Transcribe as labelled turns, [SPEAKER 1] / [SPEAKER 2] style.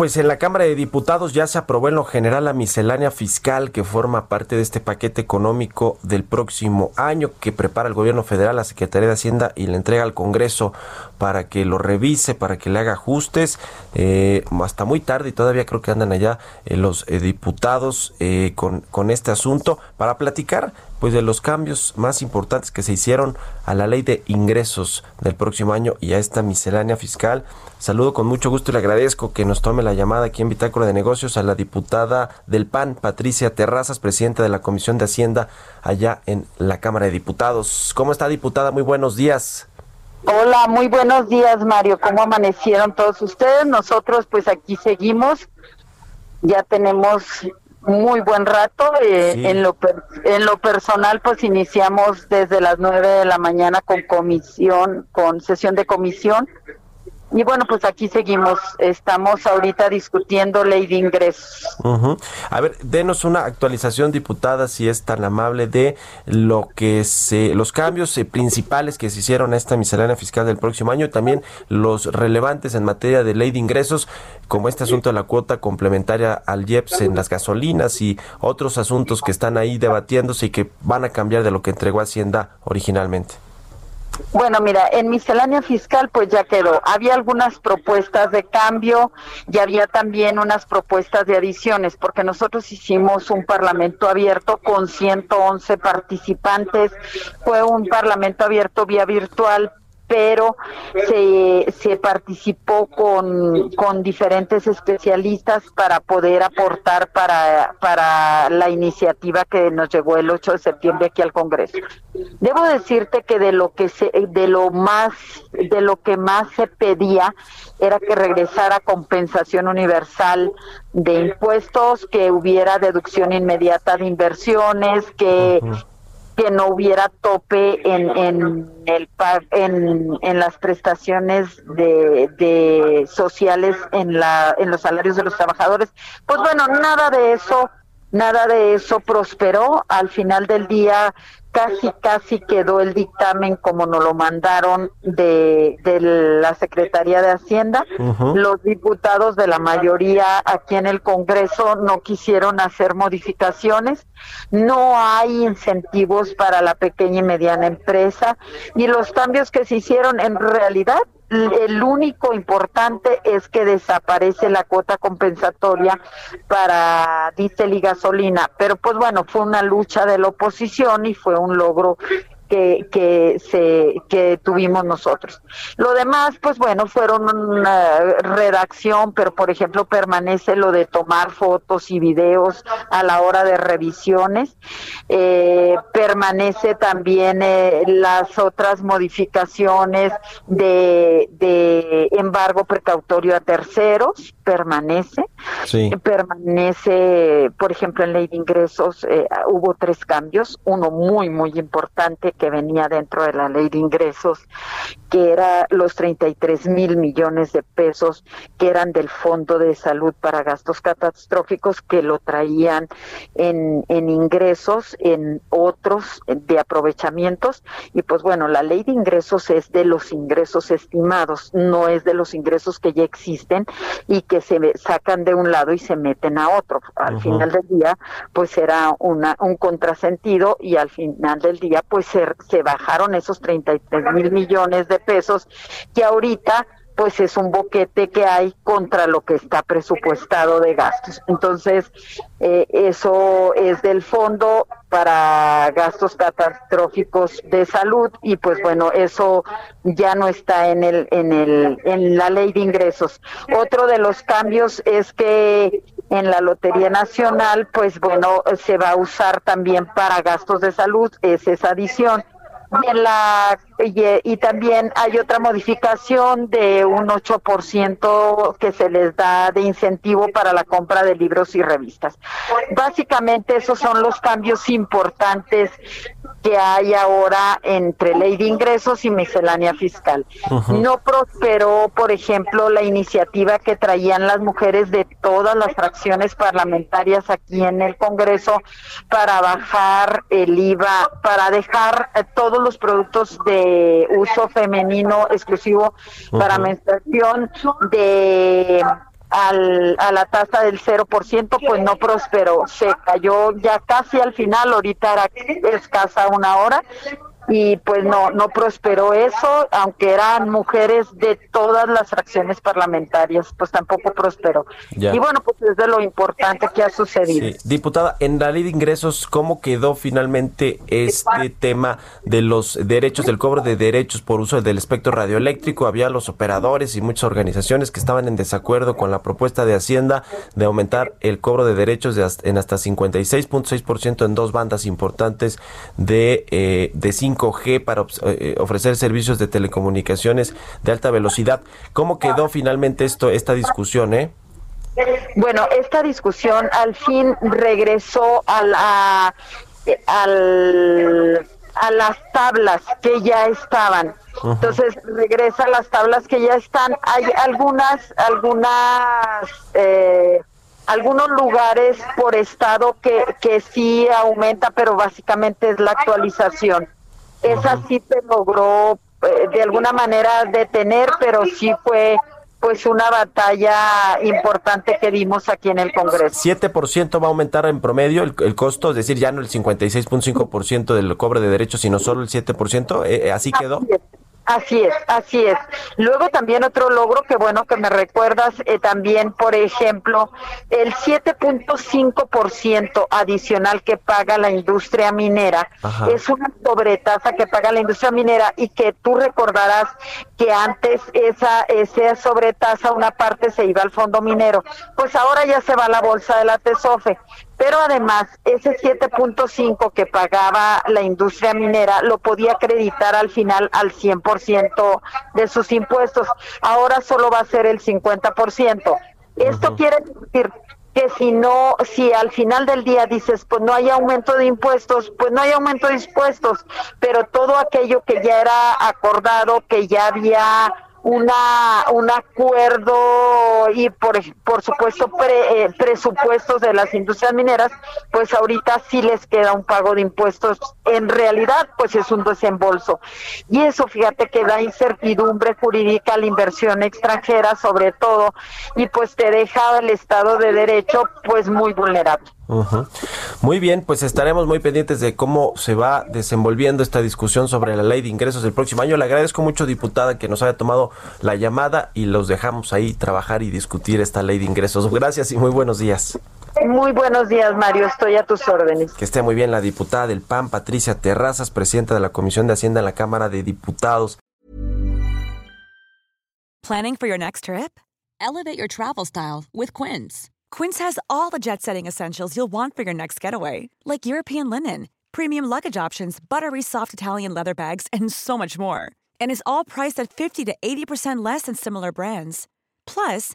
[SPEAKER 1] Pues en la Cámara de Diputados ya se aprobó en lo general la miscelánea fiscal que forma parte de este paquete económico del próximo año que prepara el gobierno federal, la Secretaría de Hacienda y le entrega al Congreso para que lo revise, para que le haga ajustes. Eh, hasta muy tarde y todavía creo que andan allá eh, los eh, diputados eh, con este asunto para platicar pues de los cambios más importantes que se hicieron a la ley de ingresos del próximo año y a esta miscelánea fiscal. Saludo con mucho gusto y le agradezco que nos tome la llamada aquí en Bitácora de Negocios a la diputada del PAN, Patricia Terrazas, presidenta de la Comisión de Hacienda allá en la Cámara de Diputados. ¿Cómo está, diputada? Muy buenos días.
[SPEAKER 2] Hola, muy buenos días, Mario. ¿Cómo amanecieron todos ustedes? Nosotros, pues aquí seguimos. Ya tenemos muy buen rato. Eh,
[SPEAKER 1] Sí.
[SPEAKER 2] en, lo per- en lo personal, pues iniciamos desde las nueve de la mañana con comisión, con sesión de comisión. Y bueno, pues aquí seguimos. Estamos ahorita discutiendo ley de ingresos.
[SPEAKER 1] A ver, denos una actualización, diputada, si es tan amable, de lo que se, los cambios eh, principales que se hicieron a esta miscelánea fiscal del próximo año y también los relevantes en materia de ley de ingresos, como este asunto de la cuota complementaria al IEPS en las gasolinas y otros asuntos que están ahí debatiéndose y que van a cambiar de lo que entregó Hacienda originalmente.
[SPEAKER 2] Bueno, mira, en miscelánea fiscal pues ya quedó. Había algunas propuestas de cambio y había también unas propuestas de adiciones, porque nosotros hicimos un parlamento abierto con 111 participantes. Fue un parlamento abierto vía virtual pero se, participó con, con diferentes especialistas para poder aportar para, para la iniciativa que nos llegó el 8 de septiembre aquí al Congreso. Debo decirte que de lo que se, de lo más, de lo que más se pedía era que regresara compensación universal de impuestos, que hubiera deducción inmediata de inversiones, que que no hubiera tope en, en el en, en las prestaciones de, de sociales en la en los salarios de los trabajadores. Pues bueno nada de eso nada de eso prosperó. Al final del día casi casi quedó el dictamen como nos lo mandaron de, de la Secretaría de Hacienda. Los diputados de la mayoría aquí en el Congreso no quisieron hacer modificaciones, no hay incentivos para la pequeña y mediana empresa. Y los cambios que se hicieron en realidad el único importante es que desaparece la cuota compensatoria para diésel y gasolina, pero pues bueno, fue una lucha de la oposición y fue un logro que, que se que tuvimos nosotros. Lo demás, pues bueno, fueron una redacción, pero por ejemplo permanece lo de tomar fotos y videos a la hora de revisiones. Eh, permanece también eh, las otras modificaciones de, de embargo precautorio a terceros, permanece.
[SPEAKER 1] Sí.
[SPEAKER 2] Permanece, por ejemplo, en ley de ingresos eh, hubo tres cambios, uno muy, muy importante que venía dentro de la ley de ingresos, que era los 33 mil millones de pesos que eran del Fondo de Salud para gastos catastróficos que lo traían en, en ingresos, en otros de aprovechamientos. Y pues bueno, la ley de ingresos es de los ingresos estimados, no es de los ingresos que ya existen y que se sacan de un lado y se meten a otro. Al final del día, pues era una, un contrasentido y al final del día, pues se, se bajaron esos 33 mil millones de pesos que ahorita pues es un boquete que hay contra lo que está presupuestado de gastos. Entonces, eh, eso es del fondo para gastos catastróficos de salud y pues bueno, eso ya no está en el en el en la ley de ingresos. Otro de los cambios es que en la Lotería Nacional, pues bueno, se va a usar también para gastos de salud, es esa adición la, y, también hay otra modificación de un 8% que se les da de incentivo para la compra de libros y revistas. Básicamente esos son los cambios importantes que hay ahora entre ley de ingresos y miscelánea fiscal. No prosperó, por ejemplo, la iniciativa que traían las mujeres de todas las fracciones parlamentarias aquí en el Congreso para bajar el IVA, para dejar eh, todos los productos de uso femenino exclusivo para menstruación de al, a la tasa del 0%, pues no prosperó. Se cayó ya casi al final, ahorita era escasa una hora, y pues no no prosperó eso, aunque eran mujeres de todas las fracciones parlamentarias, pues tampoco prosperó. Y bueno, pues es de lo importante que ha sucedido.
[SPEAKER 1] Diputada, en la ley de ingresos, ¿cómo quedó finalmente este tema de los derechos, del cobro de derechos por uso del espectro radioeléctrico? Había los operadores y muchas organizaciones que estaban en desacuerdo con la propuesta de Hacienda de aumentar el cobro de derechos de en hasta 56.6% en dos bandas importantes de, eh, de 5 5G para eh, ofrecer servicios de telecomunicaciones de alta velocidad. ¿Cómo quedó finalmente esto, esta discusión, eh?
[SPEAKER 2] Bueno, esta discusión al fin regresó a la, al, a las tablas que ya estaban. Entonces regresa a las tablas que ya están. Hay algunas, algunas eh, algunos lugares por estado que, que sí aumenta, pero básicamente es la actualización. Esa sí se logró eh, de alguna manera detener, pero sí fue pues una batalla importante que dimos aquí en el Congreso.
[SPEAKER 1] 7% va a aumentar en promedio el, costo, es decir, ya no el 56.5% del cobre de derechos, sino solo el 7%, eh, eh, así quedó.
[SPEAKER 2] Así es, así es. Luego también otro logro que bueno que me recuerdas eh, también, por ejemplo, el 7.5% adicional que paga la industria minera es una sobretasa que paga la industria minera y que tú recordarás que antes esa esa sobretasa una parte se iba al fondo minero, pues ahora ya se va a la bolsa de la TESOFE pero además ese 7.5 que pagaba la industria minera lo podía acreditar al final al 100% de sus impuestos. Ahora solo va a ser el 50%. Esto quiere decir que si no, si al final del día dices, pues no hay aumento de impuestos, pues no hay aumento de impuestos, pero todo aquello que ya era acordado, que ya había una un acuerdo y por, por supuesto eh, presupuestos de las industrias mineras, pues ahorita sí les queda un pago de impuestos. En realidad, pues es un desembolso. Y eso, fíjate, que da incertidumbre jurídica a la inversión extranjera, sobre todo, y pues te deja el Estado de Derecho, pues muy vulnerable.
[SPEAKER 1] Muy bien, pues estaremos muy pendientes de cómo se va desenvolviendo esta discusión sobre la ley de ingresos del próximo año. Le agradezco mucho, diputada, que nos haya tomado la llamada y los dejamos ahí trabajar y discutir esta ley de ingresos. Gracias y muy buenos días.
[SPEAKER 2] Muy buenos días, Mario. Estoy a tus órdenes.
[SPEAKER 1] Que esté muy bien la diputada del PAN, Patricia Terrazas, presidenta de la Comisión de Hacienda en la Cámara de Diputados.
[SPEAKER 3] Planning for your next trip? Elevate your travel style with Quince. Quince has all the jet-setting essentials you'll want for your next getaway, like European linen, premium luggage options, buttery soft Italian leather bags, and so much more. And is all priced at 50 to 80% less than similar brands. Plus,